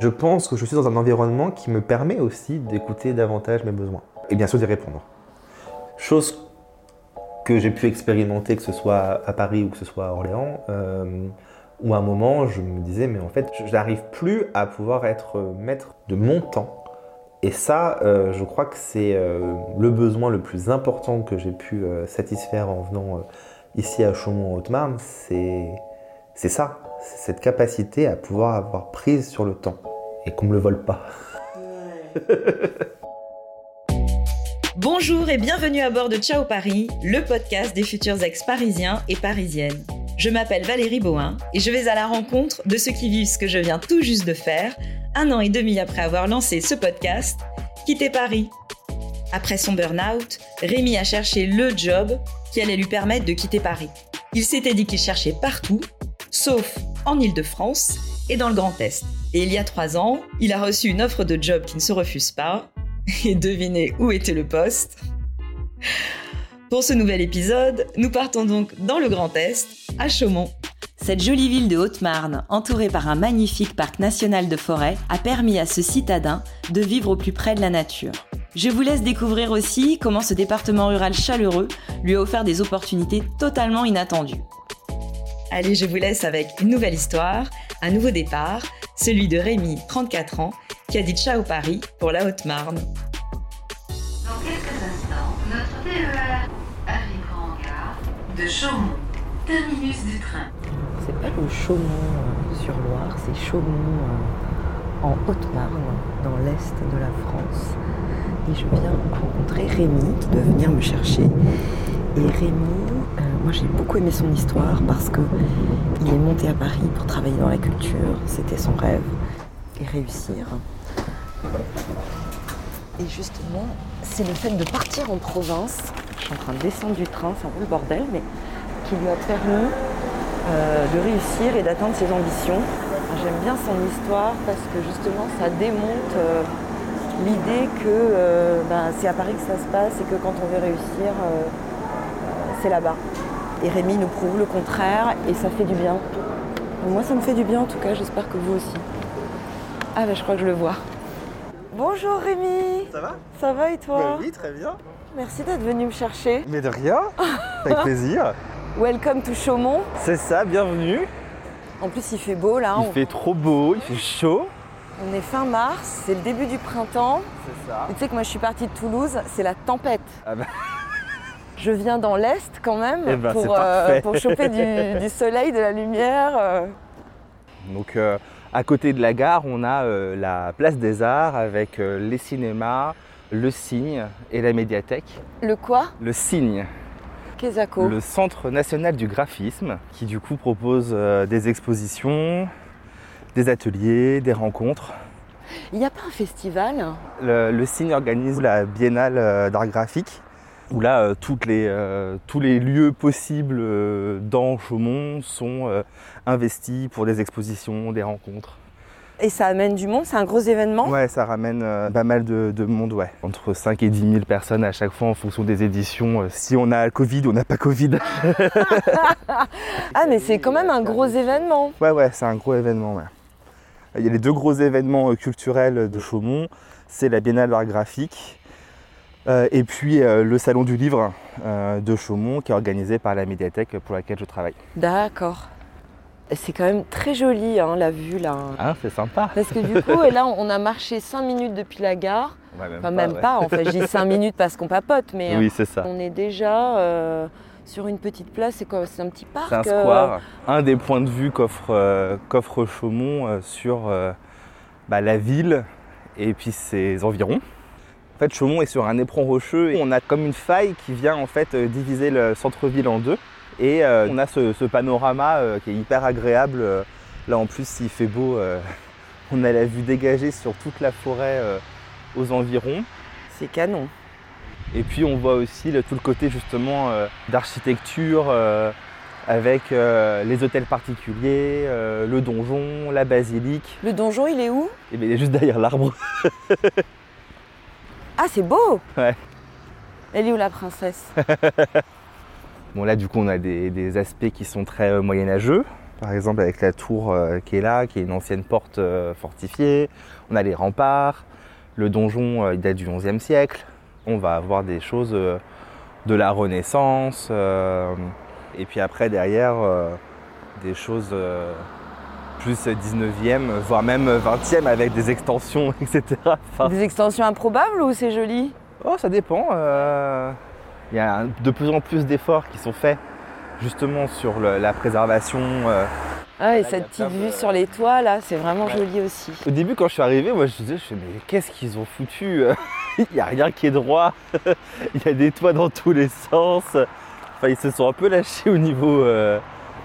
Je pense que je suis dans un environnement qui me permet aussi d'écouter davantage mes besoins et bien sûr d'y répondre. Chose que j'ai pu expérimenter, que ce soit à Paris ou que ce soit à Orléans, euh, où à un moment je me disais, mais en fait, je n'arrive plus à pouvoir être maître de mon temps. Et ça, euh, je crois que c'est euh, le besoin le plus important que j'ai pu satisfaire en venant ici à Chaumont en Haute-Marne, c'est ça, c'est cette capacité à pouvoir avoir prise sur le temps et qu'on ne le vole pas. Bonjour et bienvenue à bord de Ciao Paris, le podcast des futurs ex-parisiens et parisiennes. Je m'appelle Valérie Bohin et je vais à la rencontre de ceux qui vivent ce que je viens tout juste de faire, un an et demi après avoir lancé ce podcast, quitter Paris. Après son burn-out, Rémi a cherché le job qui allait lui permettre de quitter Paris. Il s'était dit qu'il cherchait partout, sauf en Ile-de-France et dans le Grand Est. Et il y a trois ans, il a reçu une offre de job qui ne se refuse pas. Et devinez où était le poste Pour ce nouvel épisode, nous partons donc dans le Grand Est, à Chaumont. Cette jolie ville de Haute-Marne, entourée par un magnifique parc national de forêt, a permis à ce citadin de vivre au plus près de la nature. Je vous laisse découvrir aussi comment ce département rural chaleureux lui a offert des opportunités totalement inattendues. Allez, je vous laisse avec une nouvelle histoire, un nouveau départ, celui de Rémi, 34 ans, qui a dit ciao Paris pour la Haute-Marne. Dans quelques instants, notre TER arrivera en gare de Chaumont, terminus du train. C'est pas le Chaumont-sur-Loire, c'est Chaumont euh, en Haute-Marne, dans l'est de la France. Et je viens rencontrer Rémi qui doit venir me chercher. Et Rémi, euh, moi j'ai beaucoup aimé son histoire parce que il est monté à Paris pour travailler dans la culture, c'était son rêve, et réussir. Et justement, c'est le fait de partir en province, je suis en train de descendre du train, c'est un peu le bordel, mais qui lui a permis euh, de réussir et d'atteindre ses ambitions. J'aime bien son histoire parce que justement ça démonte euh, l'idée que euh, ben, c'est à Paris que ça se passe et que quand on veut réussir, c'est là-bas. Et Rémi nous prouve le contraire et ça fait du bien. Moi ça me fait du bien en tout cas, j'espère que vous aussi. Ah ben je crois que je le vois. Bonjour Rémi Ça va? Ça va et toi? Bah Oui, très bien. Merci d'être venu me chercher. Mais de rien, avec plaisir. Welcome to Chaumont. C'est ça, bienvenue. En plus il fait beau là, Il on, fait trop beau, il fait chaud. on est fin mars, c'est le début du printemps. C'est ça. Et tu sais que moi je suis partie de Toulouse, c'est la tempête. Ah bah, Je viens dans l'Est quand même Eh ben, pour, parfait. pour choper du, du soleil, de la lumière. euh. Donc euh, à côté de la gare, on a euh, la place des arts avec euh, les cinémas, le Cygne et la médiathèque. Le quoi? Le Cygne, Kezako. le Centre national du graphisme, qui du coup propose euh, des expositions, des ateliers, des rencontres. Il n'y a pas un festival? Le, le Cygne organise la biennale euh, d'art graphique, où là, euh, toutes les, euh, tous les lieux possibles euh, dans Chaumont sont investis pour des expositions, des rencontres. et ça amène du monde, c'est un gros événement? Ouais, ça ramène euh, pas mal de, de monde, ouais. Entre 5 et 10 000 personnes à chaque fois en fonction des éditions. Euh, si on a le Covid ou on n'a pas Covid. Ah mais c'est quand même un gros événement. ouais, ouais, c'est un gros événement, ouais. Il y a les deux gros événements culturels de Chaumont. C'est la Biennale d'art graphique et puis euh, le Salon du livre euh, de Chaumont qui est organisé par la médiathèque pour laquelle je travaille. D'accord. C'est quand même très joli hein, la vue là. Hein, c'est sympa. Parce que du coup, et là on a marché 5 minutes depuis la gare. Ouais, même Enfin même pas, en fait je dis 5 minutes parce qu'on papote, mais euh, Oui, c'est ça. on est déjà euh, sur une petite place, c'est quoi? C'est un petit parc C'est un euh, square, un des points de vue qu'offre euh, Chaumont euh, sur euh, bah, la ville et puis ses environs. En fait, Chaumont est sur un éperon rocheux et on a comme une faille qui vient en fait euh, diviser le centre-ville en deux. Et euh, on a ce, ce panorama euh, qui est hyper agréable. Là, en plus, s'il fait beau, euh, on a la vue dégagée sur toute la forêt aux environs. C'est canon. Et puis on voit aussi le- tout le côté justement d'architecture avec euh, les hôtels particuliers, euh, le donjon, la basilique. Le donjon il est où? Bien il est juste derrière l'arbre. Ah c'est beau Ouais. Elle est où la princesse? Bon là du coup on a des, des aspects qui sont très euh, moyenâgeux. par exemple avec la tour euh, qui est là, qui est une ancienne porte euh, fortifiée. On a les remparts. Le donjon, il date du XIe siècle. On va avoir des choses de la Renaissance. et puis après, derrière, des choses plus 19e, voire même 20e avec des extensions, etc. Enfin, Des extensions improbables ou c'est joli Oh, ça dépend. euh, Il y a de plus en plus d'efforts qui sont faits justement sur le- la préservation. euh. Ah, et cette petite de- vue sur les toits, là, c'est vraiment Ouais. joli aussi. Au début, quand je suis arrivé, moi je me disais, mais qu'est-ce qu'ils ont foutu Il n'y a rien qui est droit. Il y a des toits dans tous les sens. Enfin, ils se sont un peu lâchés au niveau euh,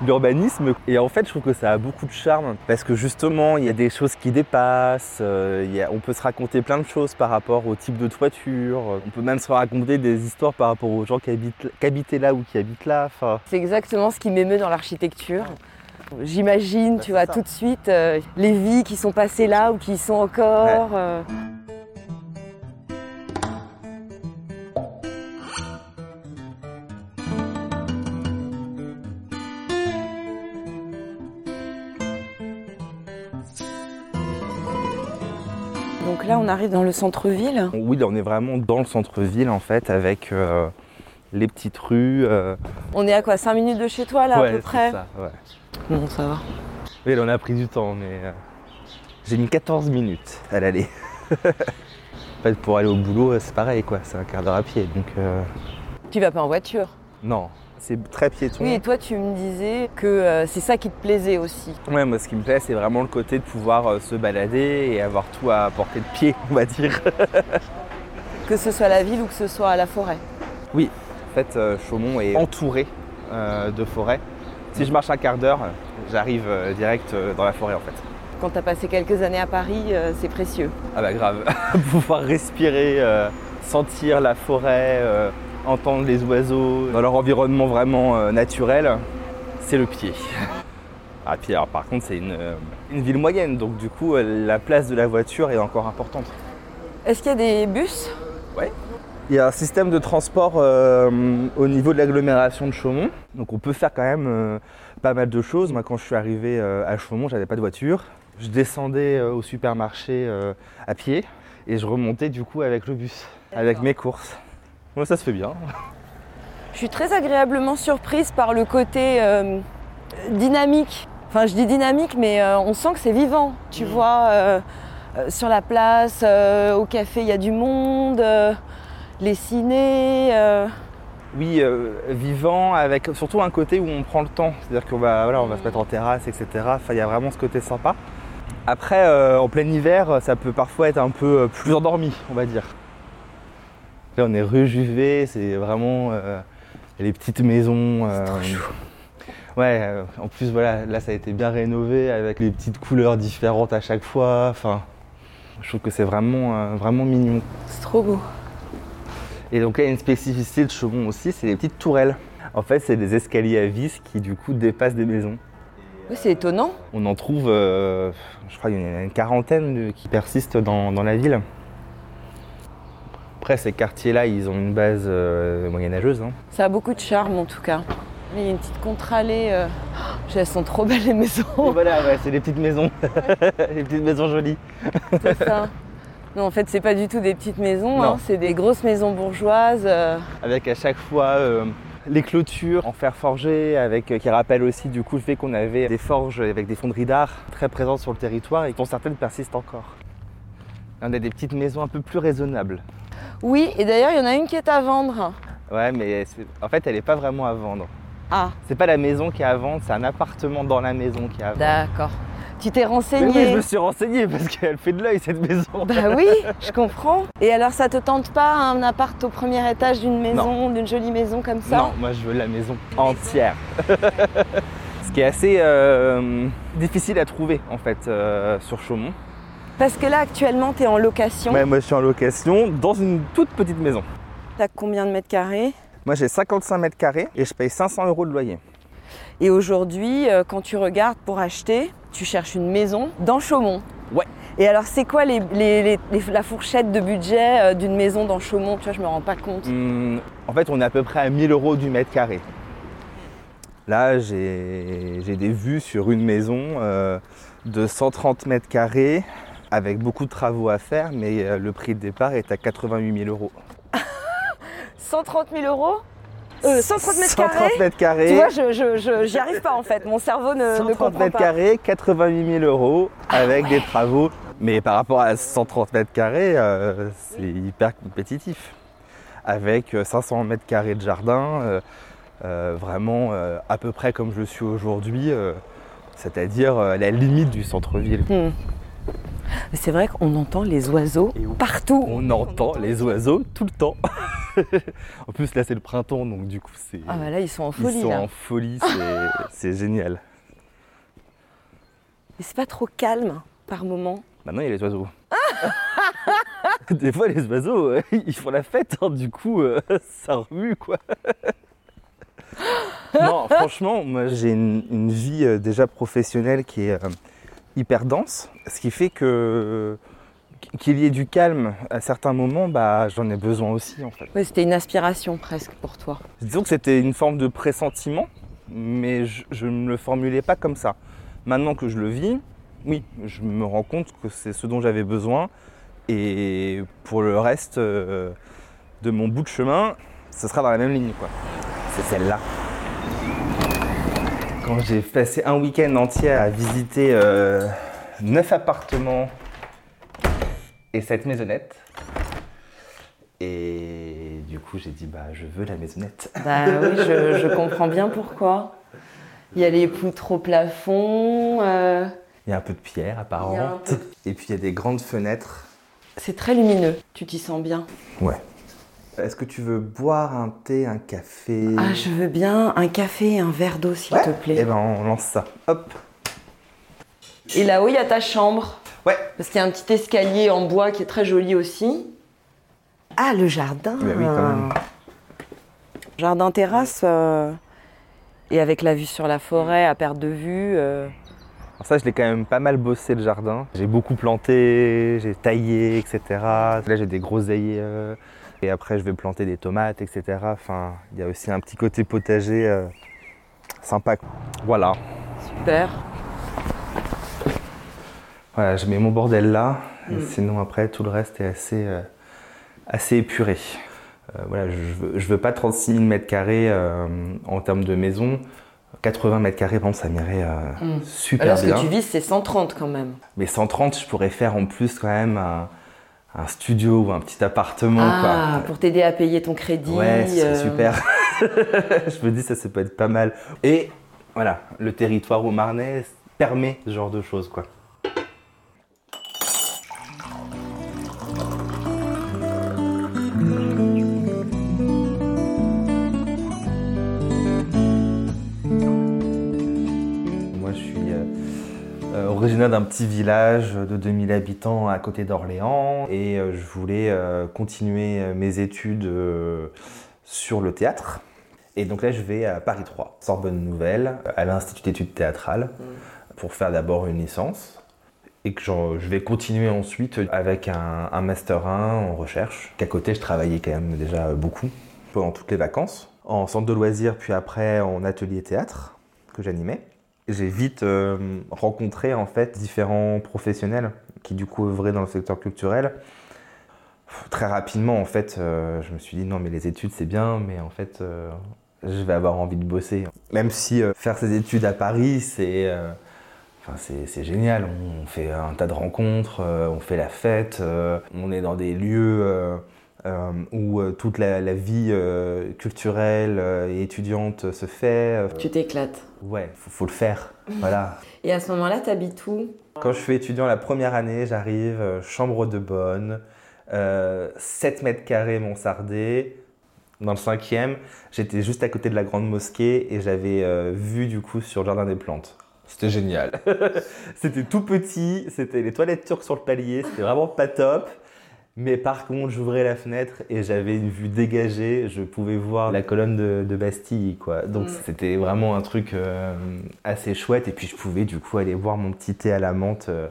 l'urbanisme. Et en fait, je trouve que ça a beaucoup de charme parce que justement, il y a des choses qui dépassent. euh, il y a- on peut se raconter plein de choses par rapport au type de toiture. On peut même se raconter des histoires par rapport aux gens qui habitent, qui habitaient là ou qui habitent là. Enfin, C'est exactement ce qui m'émeut dans l'architecture. J'imagine, Bah, tu vois, ça. tout de suite, euh, les vies qui sont passées là ou qui y sont encore. euh. Donc là, on arrive dans le centre-ville. oui, là, on est vraiment dans le centre-ville en fait, avec euh, les petites rues. euh, On est à quoi 5 minutes de chez toi, là, à peu près ça, ouais. Bon, ça va. Oui, là, on a pris du temps, mais euh, j'ai mis 14 minutes à l'aller. en fait, pour aller au boulot, c'est pareil, quoi. C'est un quart d'heure à pied, donc Tu vas pas en voiture? Non, c'est très piéton. Oui, et toi, tu me disais que euh, c'est ça qui te plaisait aussi. Ouais, moi, ce qui me plaît, c'est vraiment le côté de pouvoir euh, se balader et avoir tout à portée de pied, on va dire. Que ce soit la ville ou que ce soit à la forêt. En fait, euh, Chaumont est entouré de forêts. Si je marche un quart d'heure, j'arrive direct dans la forêt, en fait. Quand tu as passé quelques années à Paris, c'est précieux. Ah bah grave, pouvoir respirer, sentir la forêt, entendre les oiseaux dans leur environnement vraiment euh, naturel, c'est le pied. Ah puis alors par contre c'est une, euh, une ville moyenne, donc du coup euh, la place de la voiture est encore importante. Est-ce qu'il y a des bus? Il y a un système de transport euh, au niveau de l'agglomération de Chaumont, donc on peut faire quand même euh, pas mal de choses. Moi quand je suis arrivé euh, à Chaumont, j'avais pas de voiture. Je descendais au supermarché à pied et je remontais du coup avec le bus, avec mes courses. Moi ça se fait bien. Je suis très agréablement surprise par le côté euh, dynamique. Enfin, je dis dynamique, mais euh, on sent que c'est vivant. Tu vois, euh, sur la place, au café, il y a du monde, les cinés. Oui, vivant, avec surtout un côté où on prend le temps. C'est-à-dire qu'on va, voilà, on va se mettre en terrasse, etc. Enfin, il y a vraiment ce côté sympa. Après, en plein hiver, ça peut parfois être un peu plus endormi, on va dire. Là, on est rue Juvet, c'est vraiment euh, les petites maisons. euh, ouais, euh, en plus, voilà, là, ça a été bien rénové avec les petites couleurs différentes à chaque fois. Enfin, je trouve que c'est vraiment, euh, vraiment mignon. C'est trop beau. Et donc là, il y a une spécificité de Chaumont aussi, c'est les petites tourelles. En fait, c'est des escaliers à vis qui du coup dépassent des maisons. Oui, c'est étonnant. On en trouve, euh, je crois, il y en a une quarantaine de- qui persistent dans, dans la ville. Après, ces quartiers-là, ils ont une base euh, moyenâgeuse. hein. Ça a beaucoup de charme en tout cas. Il y a une petite contre-allée. euh, oh, Elles sont trop belles les Et maisons. voilà, ouais, c'est des petites maisons, les petites maisons jolies. c'est ça. Non, en fait, c'est pas du tout des petites maisons, hein, c'est des grosses maisons bourgeoises. euh, Avec à chaque fois euh, les clôtures en fer forgé, avec, euh, qui rappellent aussi du coup le fait qu'on avait des forges avec des fonderies d'art très présentes sur le territoire et dont certaines persistent encore. On a des petites maisons un peu plus raisonnables. Oui, et d'ailleurs, il y en a une qui est à vendre. Ouais, mais en fait, elle n'est pas vraiment à vendre. Ah, C'est pas la maison qui est à vendre, c'est un appartement dans la maison qui est à vendre. d'accord. Tu t'es renseigné oui, je me suis renseigné parce qu'elle fait de l'œil cette maison. Bah oui, je comprends. Et alors, ça te tente pas un appart au premier étage d'une maison, d'une jolie maison comme ça? Non, moi je veux la maison entière. Ce qui est assez euh, difficile à trouver en fait euh, sur Chaumont. Parce que là, actuellement, tu es en location. Ouais, moi je suis en location dans une toute petite maison. T'as combien de mètres carrés? Moi j'ai 55 mètres carrés et je paye 500 euros de loyer. Et aujourd'hui, euh, quand tu regardes pour acheter, tu cherches une maison dans Chaumont. Ouais. Et alors, c'est quoi les, les- les- les- la fourchette de budget euh, d'une maison dans Chaumont? Tu vois, je me rends pas compte. Hum, en fait, on est à peu près à 1000 euros du mètre carré. Là, j'ai j'ai des vues sur une maison euh, de 130 mètres carrés avec beaucoup de travaux à faire, mais euh, le prix de départ est à 88 000 euros. 130 000 euros? Euh, 130 mètres 130 carrés? mètres carrés. Tu vois, je, j'y arrive pas en fait. Mon cerveau ne, ne 130 comprend mètres pas. carrés, 88 000 euros avec des travaux. Mais par rapport à 130 mètres carrés, euh, c'est hyper compétitif. Avec euh, 500 mètres carrés de jardin, euh, euh, vraiment euh, à peu près comme je suis aujourd'hui, euh, c'est-à-dire euh, à la limite du centre-ville. Hmm. C'est vrai qu'on entend les oiseaux partout. On entend les oiseaux tout le temps. en plus là c'est le printemps donc du coup c'est Ah bah là, ils sont en ils folie sont là. en folie, c'est- génial. Mais c'est pas trop calme par moment. Maintenant, il y a les oiseaux. Des fois, les oiseaux, euh, ils font la fête, hein, du coup, euh, ça remue, quoi. non, franchement, moi, j'ai une, une vie euh, déjà professionnelle qui est euh, hyper dense, ce qui fait que qu'il y ait du calme à certains moments, bah, j'en ai besoin aussi, en fait. C'était une aspiration presque pour toi. Disons que c'était une forme de pressentiment, mais je, je ne me le formulais pas comme ça. Maintenant que je le vis, oui, je me rends compte que c'est ce dont j'avais besoin. Et pour le reste euh, de mon bout de chemin, ce sera dans la même ligne. quoi. C'est celle-là. Quand j'ai passé un week-end entier à visiter euh, neuf appartements et cette maisonnette, et du coup j'ai dit bah je veux la maisonnette. Bah oui, je, je comprends bien pourquoi. Il y a les poutres au plafond. euh, Il y a un peu de pierre apparente. peu Et puis il y a des grandes fenêtres. C'est très lumineux. Tu t'y sens bien? Ouais. Est-ce que tu veux boire un thé, un café? Ah, je veux bien un café et un verre d'eau, s'il te Eh plaît. ben on lance ça. Hop. Et là-haut, il y a ta chambre. Ouais. Parce qu'il y a un petit escalier en bois qui est très joli aussi. Ah, le jardin. Bah oui, quand même. Jardin terrasse. euh, Et avec la vue sur la forêt à perte de vue. euh, Alors ça je l'ai quand même pas mal bossé le jardin. J'ai beaucoup planté, j'ai taillé, etc. Là j'ai des groseilliers. euh, Et après je vais planter des tomates, etc. Enfin, il y a aussi un petit côté potager euh, sympa. Voilà. Super. Voilà, je mets mon bordel là, Mm. sinon après tout le reste est assez, euh, assez épuré. Euh, voilà, je veux, je veux pas 36 000 mètres carrés en termes de maison. 80 mètres carrés, bon, ça m'irait Mm. super Alors, ce bien. que tu vises, c'est 130 quand même. Mais 130, je pourrais faire en plus quand même un, un studio ou un petit appartement. Ah, quoi. pour t'aider à payer ton crédit. Ouais, ce serait euh, super. je me dis, ça, ça peut être pas mal. Et voilà, le territoire au Marnais permet ce genre de choses, quoi. Originaire d'un petit village de 2000 habitants à côté d'Orléans et euh, je voulais euh, continuer euh, mes études sur le théâtre. Et donc là, je vais à Paris 3, Sorbonne Nouvelle, à l'Institut d'études théâtrales, pour faire d'abord une licence. Et que je vais continuer ensuite avec un, un Master 1 en recherche, qu'à côté, je travaillais quand même déjà beaucoup pendant toutes les vacances, en centre de loisirs, puis après en atelier théâtre que j'animais. J'ai vite euh, rencontré en fait différents professionnels qui du coup œuvraient dans le secteur culturel. Très rapidement en fait, euh, je me suis dit non mais les études c'est bien, mais en fait euh, je vais avoir envie de bosser. Même si faire ses études à Paris c'est Enfin, c'est génial, on fait un tas de rencontres, on fait la fête, on est dans des lieux où euh, toute la, la vie euh, culturelle euh, et étudiante se fait. euh, Tu t'éclates. Ouais, faut, faut le faire. Voilà. Et à ce moment-là, t'habites où? Quand je suis étudiant la première année, j'arrive, euh, chambre de bonne, euh, 7 mètres carrés Montsardé. Dans le cinquième, j'étais juste à côté de la grande mosquée et j'avais euh, vu du coup sur le jardin des plantes. C'était génial. c'était tout petit, c'était les toilettes turques sur le palier, c'était vraiment pas top. Mais par contre, j'ouvrais la fenêtre et j'avais une vue dégagée. Je pouvais voir la colonne de, de Bastille, quoi. Donc Mm. c'était vraiment un truc euh, assez chouette. Et puis je pouvais du coup aller boire mon petit thé à la menthe euh,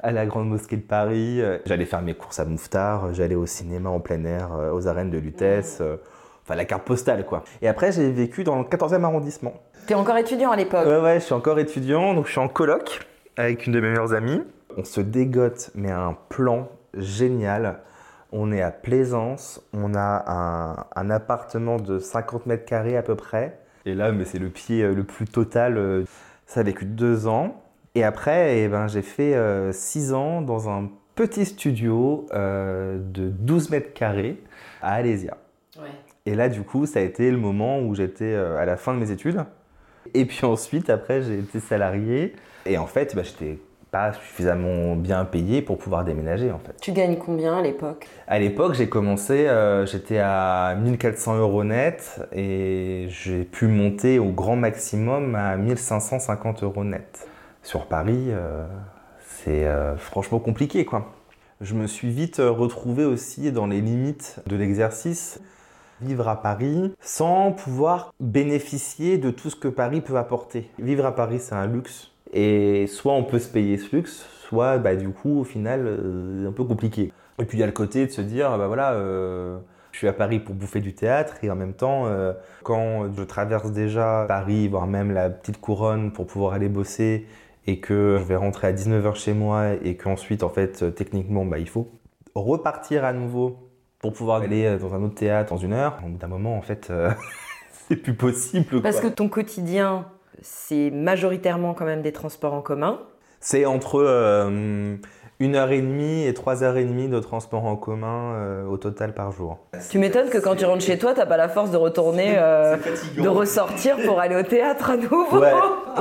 à la grande mosquée de Paris. Euh, J'allais faire mes courses à Mouffetard. J'allais au cinéma en plein air, euh, aux arènes de Lutèce. Euh, enfin la carte postale quoi. Et après j'ai vécu dans le 14e arrondissement. T'es encore étudiant à l'époque Ouais ouais, je suis encore étudiant, donc je suis en coloc avec une de mes meilleures amies. On se dégote, mais un plan génial. On est à Plaisance, on a un, un appartement de 50 mètres carrés à peu près. Et là, mais c'est le pied euh, le plus total. euh, Ça a vécu deux ans. Et après, eh ben, j'ai fait euh, six ans dans un petit studio euh, de 12 mètres carrés à Alésia. Et là, du coup, ça a été le moment où j'étais euh, à la fin de mes études. Et puis ensuite, après, j'ai été salarié. Et en fait, bah, j'étais pas suffisamment bien payé pour pouvoir déménager, en fait. Tu gagnes combien à l'époque? À l'époque, j'ai commencé, euh, j'étais à 1400 euros net et j'ai pu monter au grand maximum à 1550 euros net. Sur Paris, euh, c'est euh, franchement compliqué, quoi. Je me suis vite retrouvé aussi dans les limites de l'exercice. Vivre à Paris sans pouvoir bénéficier de tout ce que Paris peut apporter. Vivre à Paris, c'est un luxe. Et soit on peut se payer ce luxe, soit bah, du coup, au final, euh, un peu compliqué. Et puis il y a le côté de se dire, bah voilà, euh, je suis à Paris pour bouffer du théâtre et en même temps, euh, quand je traverse déjà Paris, voire même la petite couronne pour pouvoir aller bosser et que je vais rentrer à 19h chez moi et qu'ensuite, en fait, techniquement, bah, il faut repartir à nouveau pour pouvoir aller dans un autre théâtre dans une heure. Au bout d'un moment, en fait, c'est plus possible. Parce que ton quotidien, c'est majoritairement quand même des transports en commun. C'est entre euh, une heure et demie et trois heures et demie de transport en commun euh, au total par jour. Tu m'étonnes que quand tu rentres chez toi, t'as pas la force de retourner, euh, de ressortir pour aller au théâtre à nouveau. Ouais,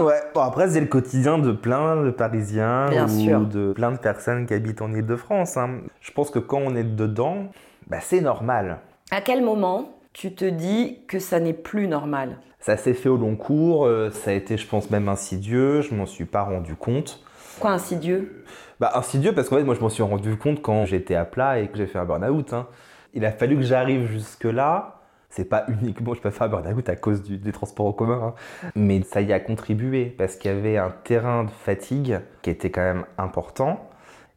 ouais. Bon, après, c'est le quotidien de plein de Parisiens Bien ou sûr. de plein de personnes qui habitent en Ile-de-France. hein. Je pense que quand on est dedans, bah, c'est normal. À quel moment tu te dis que ça n'est plus normal? Ça s'est fait au long cours, euh, ça a été, je pense, même insidieux, je m'en suis pas rendu compte. Quoi insidieux? Bah, insidieux parce qu'en fait, moi, je m'en suis rendu compte quand j'étais à plat et que j'ai fait un burn-out. hein. Il a fallu que j'arrive jusque-là. C'est pas uniquement, je peux faire un burn-out à cause du- des transports en commun, hein. mais ça y a contribué parce qu'il y avait un terrain de fatigue qui était quand même important.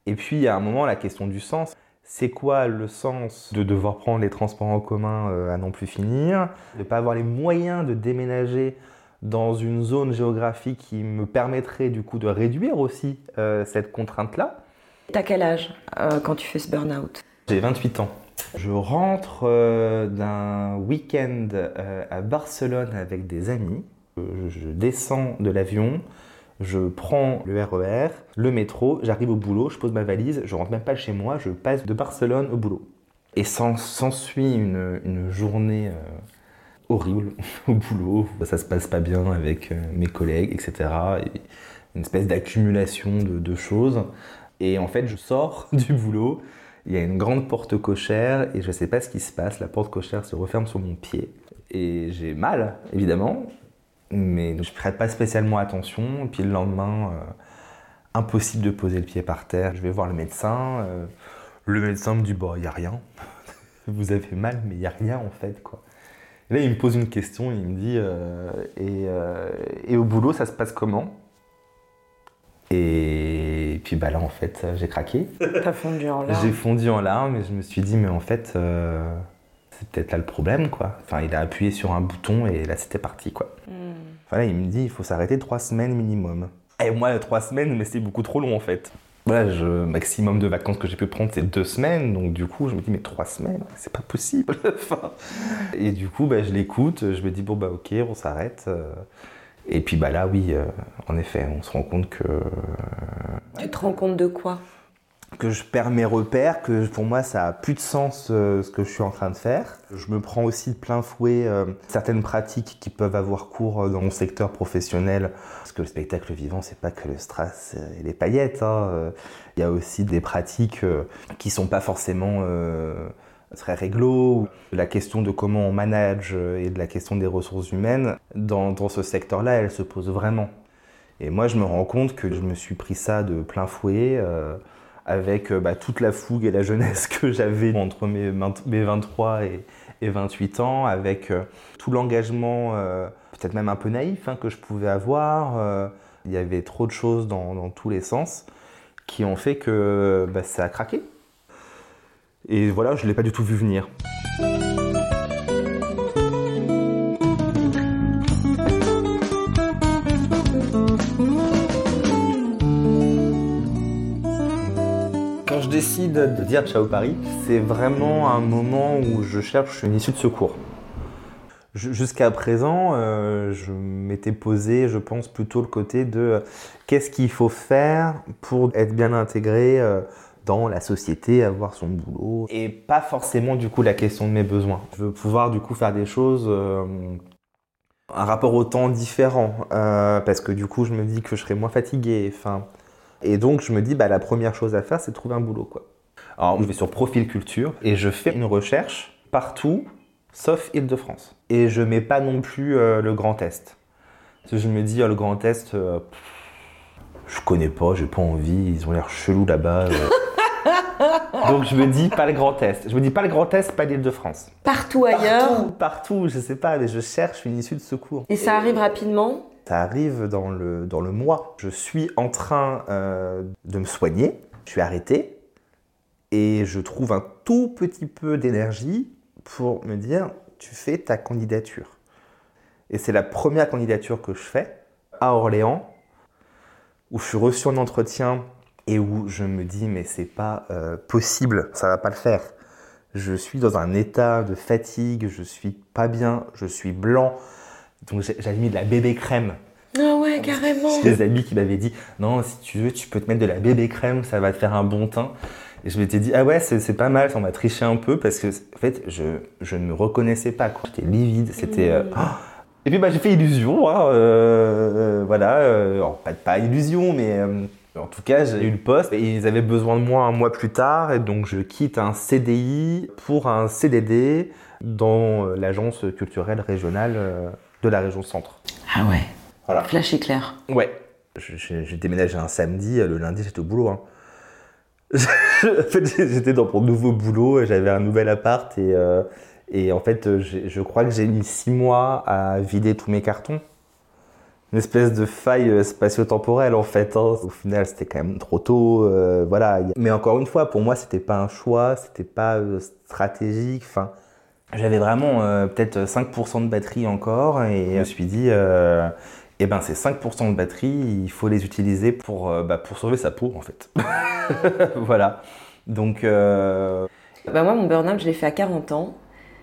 Et puis, il y a un moment, la question du sens. C'est quoi le sens de devoir prendre les transports en commun euh, à non plus finir, de ne pas avoir les moyens de déménager dans une zone géographique qui me permettrait du coup de réduire aussi euh, cette contrainte-là? T'as quel âge euh, quand tu fais ce burn-out? J'ai 28 ans. Je rentre euh, d'un week-end à Barcelone avec des amis. Je descends de l'avion, je prends le RER, le métro, j'arrive au boulot, je pose ma valise, je rentre même pas chez moi, je passe de Barcelone au boulot. Et s'en- s'ensuit une, journée euh, horrible au boulot. Ça se passe pas bien avec euh, mes collègues, etc. Et une espèce d'accumulation de, de choses. Et en fait, je sors du boulot, il y a une grande porte cochère et je sais pas ce qui se passe. La porte cochère se referme sur mon pied. Et j'ai mal, évidemment, mais je prête pas spécialement attention. Et puis le lendemain, euh, impossible de poser le pied par terre. Je vais voir le médecin. euh, le médecin me dit Bon, il n'y a rien. Vous avez mal, mais il n'y a rien en fait. quoi. Et là, il me pose une question. Il me dit euh, et, et au boulot, ça se passe comment? Et puis bah là, en fait, j'ai craqué. T'as fondu en J'ai larmes. fondu en larmes et je me suis dit, mais en fait, c'est peut-être là le problème, quoi. Enfin, il a appuyé sur un bouton et là, c'était parti, quoi. Hmm. Enfin, là, il me dit, il faut s'arrêter trois semaines minimum. Et moi, trois semaines, mais c'est beaucoup trop long, en fait. Voilà, maximum de vacances que j'ai pu prendre, c'est deux semaines. Donc, du coup, je me dis, mais trois semaines, c'est pas possible. Et du coup, bah, je l'écoute. Je me dis, bon, bah, ok, on s'arrête. euh. Et puis, bah là, oui, euh, en effet, on se rend compte que Tu te rends compte de quoi? Que je perds mes repères, que pour moi ça a plus de sens euh, ce que je suis en train de faire. Je me prends aussi de plein fouet euh, certaines pratiques qui peuvent avoir cours euh, dans mon secteur professionnel. Parce que le spectacle vivant, c'est pas que le strass et les paillettes. hein. Il y a aussi des pratiques qui sont pas forcément très réglo. La question de comment on manage et de la question des ressources humaines, dans, dans ce secteur-là, elle se pose vraiment. Et moi, je me rends compte que je me suis pris ça de plein fouet. Avec euh, bah, toute la fougue et la jeunesse que j'avais entre mes, 20 mes 23 et, et 28 ans, avec euh, tout l'engagement, euh, peut-être même un peu naïf, hein, que je pouvais avoir. euh, il y avait trop de choses dans, dans tous les sens qui ont fait que bah, ça a craqué. Et voilà, je ne l'ai pas du tout vu venir. Décide de dire Ciao Paris, c'est vraiment un moment où je cherche une issue de secours. Jusqu'à présent, euh, je m'étais posé, je pense, plutôt le côté de euh, qu'est-ce qu'il faut faire pour être bien intégré euh, dans la société, avoir son boulot, et pas forcément du coup la question de mes besoins. Je veux pouvoir du coup faire des choses, un rapport au temps différent, parce que du coup je me dis que je serai moins fatigué. Et donc je me dis bah la première chose à faire c'est de trouver un boulot quoi. Alors je vais sur Profil Culture et je fais une recherche partout sauf Île-de-France. Et je mets pas non plus euh, le Grand Est. Parce que je me dis, oh, le Grand Est, euh, je connais pas, j'ai pas envie, ils ont l'air chelous là-bas. Euh. Donc je me dis pas le Grand Est. Je me dis pas le Grand Est, pas l'Île-de-France. Partout ailleurs Partout, partout, je sais pas, mais je cherche une issue de secours. Et ça arrive rapidement? Ça arrive dans le, dans le mois. Je suis en train de me soigner, je suis arrêté, et je trouve un tout petit peu d'énergie pour me dire, tu fais ta candidature. Et c'est la première candidature que je fais à Orléans, où je suis reçu en entretien et où je me dis, mais c'est pas euh, possible, ça va pas le faire. Je suis dans un état de fatigue, je suis pas bien, je suis blanc. Donc j'avais mis de la bébé crème. Ah ouais, carrément. J'ai des amis qui m'avaient dit, non, si tu veux, tu peux te mettre de la bébé crème, ça va te faire un bon teint. Et je m'étais dit, ah ouais, c'est pas mal, ça m'a triché un peu parce que, en fait, je, je ne me reconnaissais pas. J'étais livide, c'était. Euh, oh. Et puis, bah, j'ai fait illusion, hein, euh, euh, voilà. pas, pas illusion, mais. En tout cas, j'ai eu le poste et ils avaient besoin de moi un mois plus tard et donc je quitte un CDI pour un CDD dans l'agence culturelle régionale de la région Centre. Ah ouais. Voilà. Flash éclair. Ouais. J'ai déménagé un samedi, le lundi j'étais au boulot. Hein. j'étais dans mon nouveau boulot, j'avais un nouvel appart et, euh, et en fait, je crois que j'ai mis six mois à vider tous mes cartons. Une espèce de faille euh, spatio-temporelle en fait. Hein. Au final, c'était quand même trop tôt, euh, voilà. Mais encore une fois, pour moi, c'était pas un choix, c'était pas stratégique. Enfin, j'avais vraiment peut-être 5% de batterie encore et je me suis dit et eh ben ces 5% de batterie, il faut les utiliser pour, euh, bah, pour sauver sa peau en fait. voilà. Donc. Euh... Bah moi, mon burn-out, je l'ai fait à 40 ans.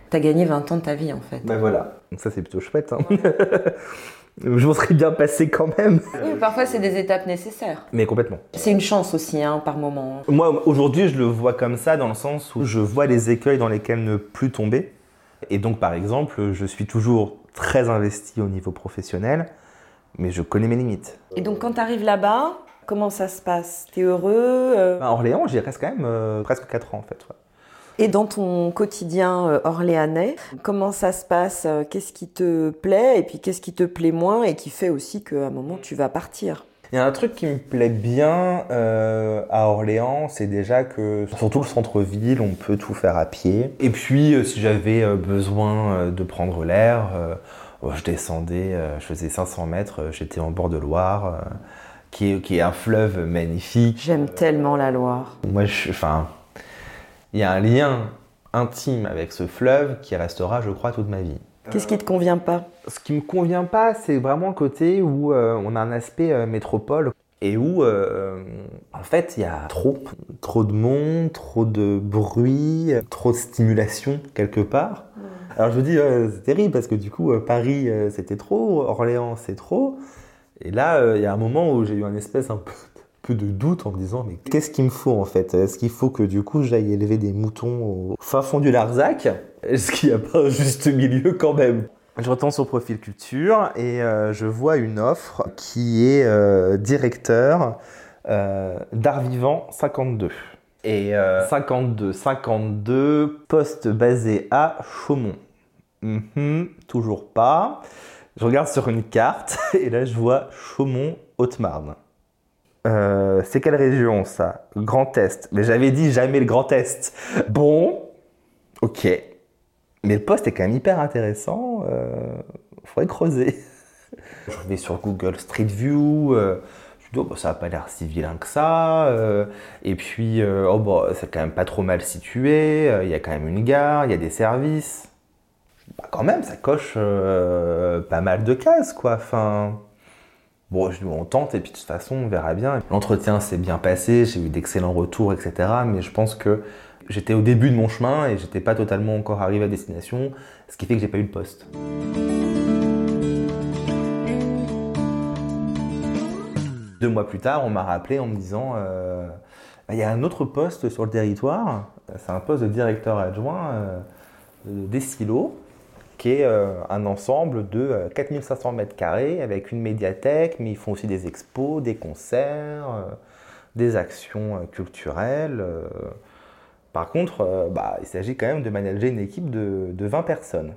T'as gagné 20 ans de ta vie en fait. Bah voilà. Donc ça, c'est plutôt chouette. Hein. je m'en serais bien passé quand même. Oui, parfois, c'est des étapes nécessaires. Mais complètement. C'est une chance aussi, hein, par moment. Moi, aujourd'hui, je le vois comme ça dans le sens où je vois les écueils dans lesquels ne plus tomber. Et donc, par exemple, je suis toujours très investi au niveau professionnel mais je connais mes limites. Et donc quand tu arrives là-bas, comment ça se passe? T'es heureux euh? bah, Orléans, j'y reste quand même euh, presque 4 ans en fait. Et dans ton quotidien euh, orléanais, comment ça se passe Qu'est-ce qui te plaît et puis qu'est-ce qui te plaît moins et qui fait aussi qu'à un moment tu vas partir? Il y a un truc qui me plaît bien à Orléans, c'est déjà que surtout le centre-ville, on peut tout faire à pied. Et puis, si j'avais besoin de prendre l'air, Oh, je descendais, euh, je faisais 500 mètres, euh, j'étais en bord de Loire, euh, qui est, qui est un fleuve magnifique. J'aime tellement la Loire. Moi, je, enfin, il y a un lien intime avec ce fleuve qui restera, je crois, toute ma vie. Qu'est-ce qui te convient pas? Ce qui me convient pas, c'est vraiment le côté où on a un aspect métropole et où, en fait, il y a trop, trop de monde, trop de bruit, trop de stimulation quelque part. Alors je me dis, c'est terrible parce que du coup, euh, Paris, euh, c'était trop, Orléans, c'est trop. Et là, euh, il y a un moment où j'ai eu un espèce un peu, de doute en me disant, mais qu'est-ce qu'il me faut en fait? Est-ce qu'il faut que du coup, j'aille élever des moutons au fin fond du Larzac? Est-ce qu'il n'y a pas un juste milieu quand même? Je retourne sur Profil Culture et je vois une offre qui est directeur d'art vivant 52. Et 52, 52, poste basé à Chaumont. Mhm, toujours pas. Je regarde sur une carte et là je vois Chaumont, Haute-Marne. Euh, c'est quelle région ça? Grand Est. Mais j'avais dit jamais le Grand Est. Bon, ok. Mais le poste est quand même hyper intéressant. Euh, faudrait creuser. Je vais sur Google Street View. Euh, je dis, oh, bah, ça n'a pas l'air si vilain que ça. Et puis, oh, bah, c'est quand même pas trop mal situé. Il y a quand même une gare, il y a des services bah, quand même, ça coche pas mal de cases, quoi. Enfin, Bon, je, on tente et puis de toute façon, on verra bien. L'entretien s'est bien passé, j'ai eu d'excellents retours, etc. Mais je pense que j'étais au début de mon chemin et j'étais pas totalement encore arrivé à destination, ce qui fait que j'ai pas eu de poste. Deux mois plus tard, on m'a rappelé en me disant euh, il y a un autre poste sur le territoire, c'est un poste de directeur adjoint euh, des silos, qui est euh, un ensemble de 4500 mètres carrés avec une médiathèque, mais ils font aussi des expos, des concerts, des actions culturelles. Par contre, bah, il s'agit quand même de manager une équipe de, de 20 personnes.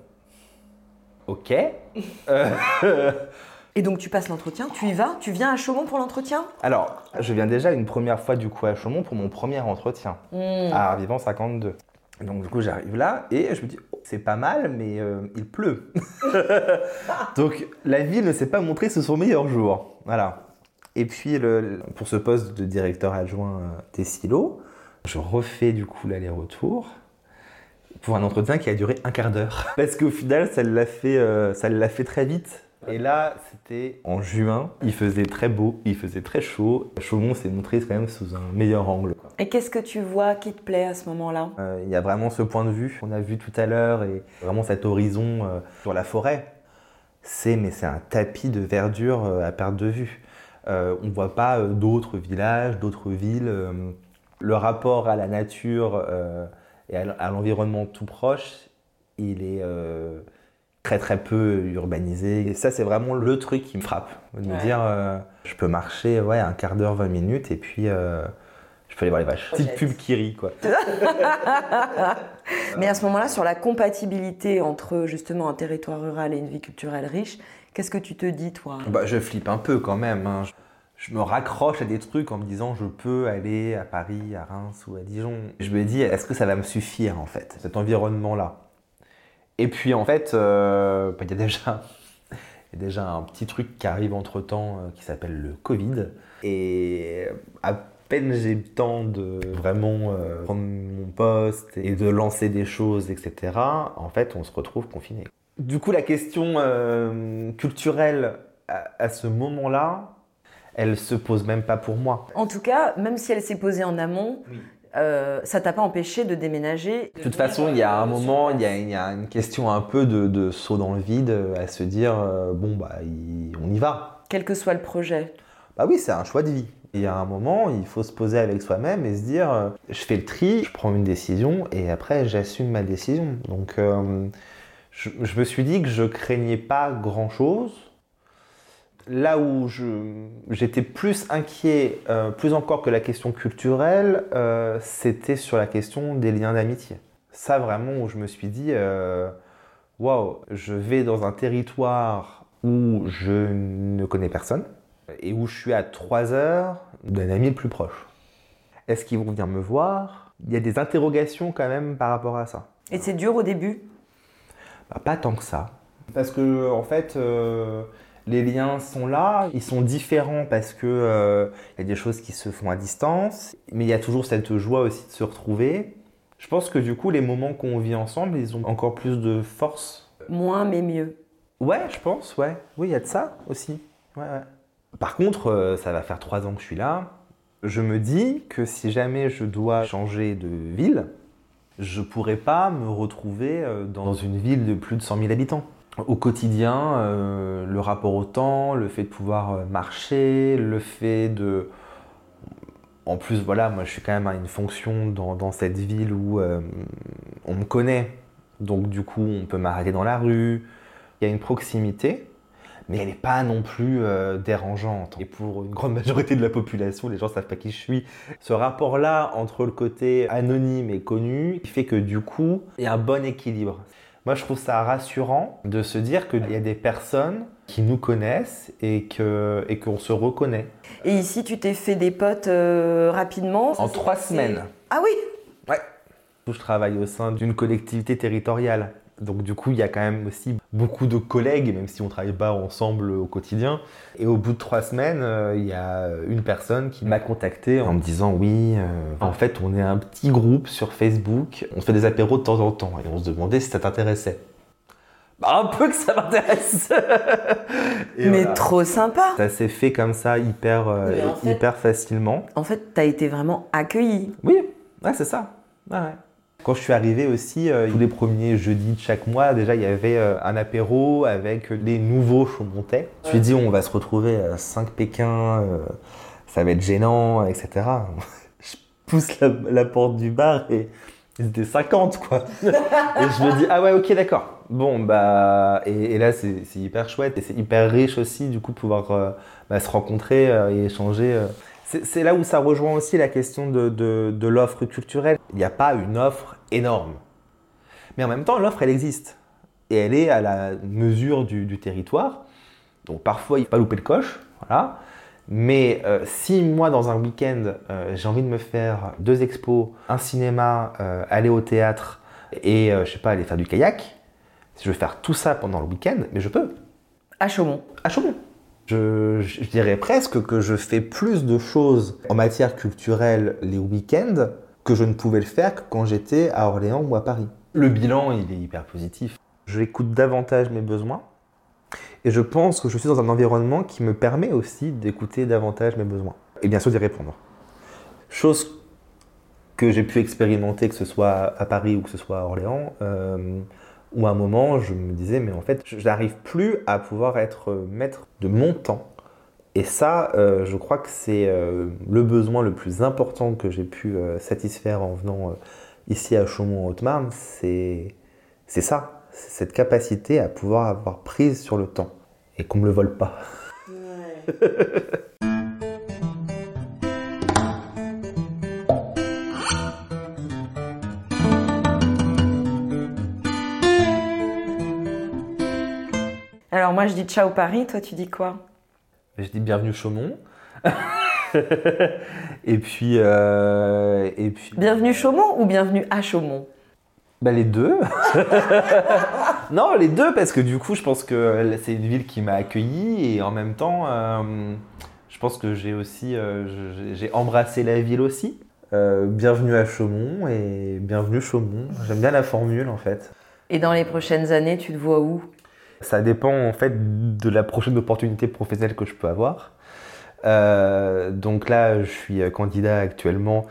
Ok. Et donc tu passes l'entretien, tu y vas, tu viens à Chaumont pour l'entretien? Alors, je viens déjà une première fois du coup à Chaumont pour mon premier entretien Hmm. à Arvivant 52. Donc du coup j'arrive là et je me dis c'est pas mal mais euh, il pleut. Donc la ville ne s'est pas montrée sous son meilleur jour. Voilà. Et puis le- pour ce poste de directeur adjoint euh, des silos, je refais du coup l'aller-retour pour un entretien qui a duré un quart d'heure. Parce qu'au final ça l'a fait, euh, ça l'a fait très vite. Et là, c'était en juin, il faisait très beau, il faisait très chaud. Chaumont s'est montré quand même sous un meilleur angle. quoi. Et qu'est-ce que tu vois qui te plaît à ce moment-là? Euh, Il y a vraiment ce point de vue qu'on a vu tout à l'heure et vraiment cet horizon euh, sur la forêt. C'est mais c'est un tapis de verdure euh, à perte de vue. On ne voit pas d'autres villages, d'autres villes. le rapport à la nature et à l'environnement tout proche, il est euh, très très peu urbanisé. Et ça, c'est vraiment le truc qui me frappe. De me dire, euh, je peux marcher ouais, un quart d'heure, 20 minutes et puis euh, je peux aller voir les vaches. Petite pub qui rit, quoi. Mais à ce moment-là, sur la compatibilité entre justement un territoire rural et une vie culturelle riche, qu'est-ce que tu te dis toi? Bah, je flippe un peu quand même. hein. Je, je me raccroche à des trucs en me disant je peux aller à Paris, à Reims ou à Dijon. Je me dis est-ce que ça va me suffire en fait, cet environnement-là? Et puis en fait, euh, bah, il y, a déjà- il y a déjà un petit truc qui arrive entre temps qui s'appelle le Covid. Et à peine j'ai le temps de vraiment euh, prendre mon poste et de lancer des choses, etc., en fait, on se retrouve confiné. Du coup, la question euh, culturelle à, à ce moment-là, elle se pose même pas pour moi. En tout cas, même si elle s'est posée en amont, euh, ça t'a pas empêché de déménager. De toute façon, il y a un moment, il y a, il y a une question un peu de, de saut dans le vide euh, à se dire euh, bon bah il- on y va. Quel que soit le projet. Bah oui, c'est un choix de vie. Il y a un moment, il faut se poser avec soi-même et se dire euh, je fais le tri, je prends une décision et après j'assume ma décision. Donc je, je me suis dit que je craignais pas grand-chose. Là où je- j'étais plus inquiet, euh, plus encore que la question culturelle, euh, c'était sur la question des liens d'amitié. Ça vraiment où je me suis dit, euh, waouh, je vais dans un territoire où je ne connais personne et où je suis à 3 heures d'un ami le plus proche. Est-ce qu'ils vont venir me voir? Il y a des interrogations quand même par rapport à ça. Et c'est dur au début? Bah, pas tant que ça. Parce que, en fait, euh, les liens sont là, ils sont différents parce que euh, il y a des choses qui se font à distance, mais il y a toujours cette joie aussi de se retrouver. Je pense que du coup, les moments qu'on vit ensemble, ils ont encore plus de force. Moins mais mieux. Ouais, je pense, ouais. Oui, il y a de ça aussi. Ouais, ouais. Par contre, euh, ça va faire trois ans que je suis là. Je me dis que si jamais je dois changer de ville, je pourrais pas me retrouver euh, dans une ville de plus de 100 000 habitants. Au quotidien, euh, le rapport au temps, le fait de pouvoir euh, marcher, le fait de... En plus, voilà, moi je suis quand même à une fonction dans, cette ville où euh, on me connaît. Donc du coup, on peut m'arrêter dans la rue. Il y a une proximité, mais elle n'est pas non plus dérangeante. Et pour une grande majorité de la population, les gens ne savent pas qui je suis. Ce rapport-là entre le côté anonyme et connu fait que du coup, il y a un bon équilibre. Moi, je trouve ça rassurant de se dire qu'il y a des personnes qui nous connaissent et qu'on se reconnaît. Et ici, tu t'es fait des potes euh, rapidement En trois semaines. Ah oui Ouais. Je travaille au sein d'une collectivité territoriale. Donc du coup, il y a quand même aussi beaucoup de collègues, même si on ne travaille pas ensemble au quotidien. Et au bout de trois semaines, euh, il y a une personne qui m'a contacté en me disant oui, euh, en fait, on est un petit groupe sur Facebook, on fait des apéros de temps en temps. Et on se demandait si ça t'intéressait. bah, un peu que ça m'intéresse. Mais trop sympa. Ça s'est fait comme ça hyper, euh, hyper facilement. En fait, tu as été vraiment accueilli. Oui, ouais, c'est ça. Ouais, Quand je suis arrivé aussi, euh, tous les premiers jeudis de chaque mois, déjà il y avait euh, un apéro avec les nouveaux Chaumontais. Je me suis dit, on va se retrouver à 5 Pékins, ça va être gênant, etc. je pousse la, la porte du bar et ils étaient 50 quoi. et je me dis ah ouais ok d'accord. Bon bah et, là c'est hyper chouette et c'est hyper riche aussi du coup pouvoir euh, bah, se rencontrer euh, et échanger. C'est là où ça rejoint aussi la question de, de, l'offre culturelle. Il n'y a pas une offre énorme. Mais en même temps l'offre elle existe. Et elle est à la mesure du, du territoire. Donc parfois il ne faut pas louper le coche. Voilà. Mais euh, si moi, dans un week-end, euh, j'ai envie de me faire deux expos, un cinéma, euh, aller au théâtre et, je sais pas, aller faire du kayak, si je veux faire tout ça pendant le week-end, mais je peux. À Chaumont. À Chaumont. Je, dirais presque que je fais plus de choses en matière culturelle les week-ends que je ne pouvais le faire que quand j'étais à Orléans ou à Paris. Le bilan, il est hyper positif. J'écoute davantage mes besoins et je pense que je suis dans un environnement qui me permet aussi d'écouter davantage mes besoins. Et bien sûr d'y répondre. Chose que j'ai pu expérimenter, que ce soit à Paris ou que ce soit à Orléans, euh, où à un moment je me disais, mais en fait, je n'arrive plus à pouvoir être maître de mon temps. Et ça, euh, je crois que c'est euh, le besoin le plus important que j'ai pu satisfaire en venant ici à Chaumont-en-Haute-Marne, c'est ça c'est cette capacité à pouvoir avoir prise sur le temps et qu'on me le vole pas. moi je dis ciao Paris, toi tu dis quoi? Je dis bienvenue Chaumont. et puis, euh, et puis. Bienvenue Chaumont ou bienvenue à Chaumont? Bah, les deux. non, les deux, parce que du coup, je pense que c'est une ville qui m'a accueilli et en même temps, euh, je pense que j'ai aussi euh, j'ai embrassé la ville aussi. Euh, bienvenue à Chaumont et bienvenue Chaumont. J'aime bien la formule en fait. Et dans les prochaines années, tu te vois où? Ça dépend en fait de la prochaine opportunité professionnelle que je peux avoir. donc là, je suis candidat actuellement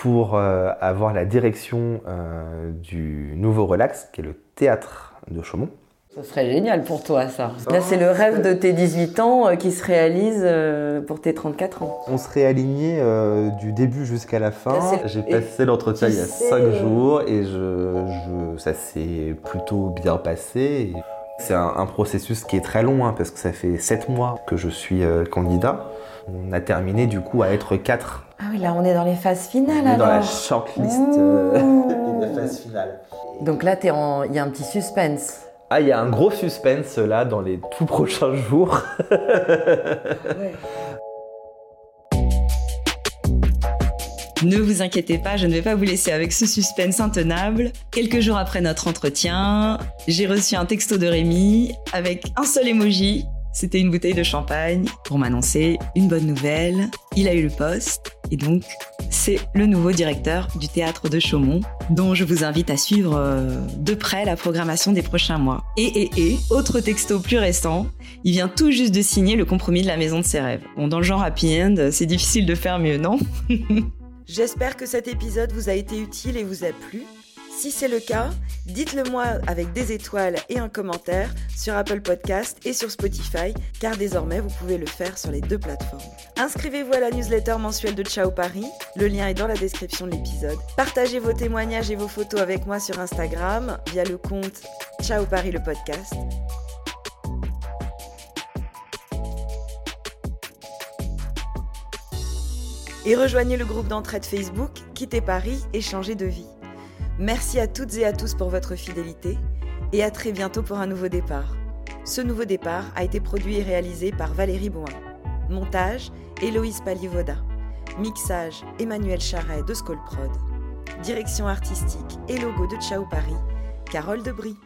pour euh, avoir la direction euh, du nouveau Relax, qui est le théâtre de Chaumont. Ce serait génial pour toi, ça. Là, c'est le rêve de tes 18 ans euh, qui se réalise pour tes 34 ans. On serait aligné du début jusqu'à la fin. J'ai passé l'entretien il y a 5 jours et je, ça s'est plutôt bien passé. C'est un, processus qui est très long hein, parce que ça fait 7 mois que je suis candidat. On a terminé du coup à être 4 ah oui, là on est dans les phases finales. On est dans la shortlist euh, des phases finales. Donc là, il en... y a un petit suspense. Ah, il y a un gros suspense là dans les tout prochains jours. Ne vous inquiétez pas, je ne vais pas vous laisser avec ce suspense intenable. Quelques jours après notre entretien, j'ai reçu un texto de Rémi avec un seul emoji c'était une bouteille de champagne pour m'annoncer une bonne nouvelle. Il a eu le poste et donc c'est le nouveau directeur du théâtre de Chaumont dont je vous invite à suivre euh, de près la programmation des prochains mois. Et et et, autre texto plus récent, il vient tout juste de signer le compromis de la maison de ses rêves. Bon, dans le genre happy end, c'est difficile de faire mieux, non? J'espère que cet épisode vous a été utile et vous a plu. Si c'est le cas, dites-le moi avec des étoiles et un commentaire sur Apple Podcast et sur Spotify, car désormais vous pouvez le faire sur les deux plateformes. Inscrivez-vous à la newsletter mensuelle de Ciao Paris, le lien est dans la description de l'épisode. Partagez vos témoignages et vos photos avec moi sur Instagram via le compte Ciao Paris le podcast. Et rejoignez le groupe d'entraide Facebook Quittez Paris et changez de vie. Merci à toutes et à tous pour votre fidélité et à très bientôt pour un nouveau départ. Ce nouveau départ a été produit et réalisé par Valérie Bouin. Montage, Héloïse Palivoda. Mixage, Emmanuel Charret de Skolprod. Direction artistique et logo de Ciao Paris, Carole Debris.